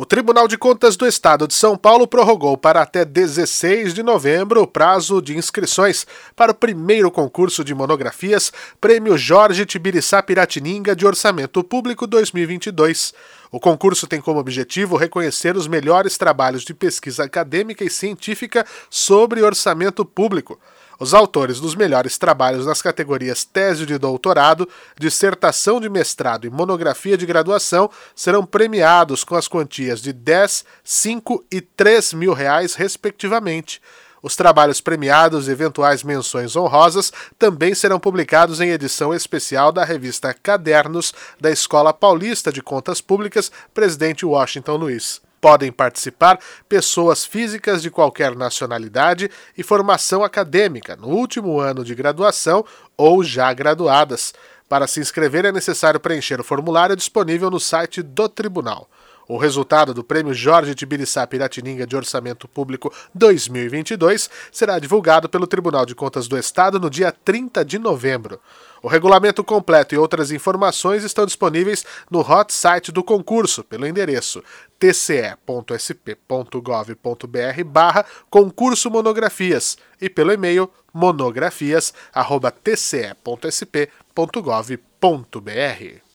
O Tribunal de Contas do Estado de São Paulo prorrogou para até 16 de novembro o prazo de inscrições para o primeiro concurso de monografias Prêmio Jorge Tibiriçá Piratininga de Orçamento Público 2022. O concurso tem como objetivo reconhecer os melhores trabalhos de pesquisa acadêmica e científica sobre orçamento público. Os autores dos melhores trabalhos nas categorias tese de doutorado, dissertação de mestrado e monografia de graduação serão premiados com as quantias de 10, 5 e 3 mil reais, respectivamente. Os trabalhos premiados e eventuais menções honrosas também serão publicados em edição especial da revista Cadernos da Escola Paulista de Contas Públicas, Presidente Washington Luiz. Podem participar pessoas físicas de qualquer nacionalidade e formação acadêmica no último ano de graduação ou já graduadas. Para se inscrever é necessário preencher o formulário disponível no site do Tribunal. O resultado do Prêmio Jorge Tibiriçá Piratininga de Orçamento Público 2022 será divulgado pelo Tribunal de Contas do Estado no dia 30 de novembro. O regulamento completo e outras informações estão disponíveis no hot site do concurso pelo endereço tce.sp.gov.br barra concurso monografias e pelo e-mail monografias.tce.sp.gov.br.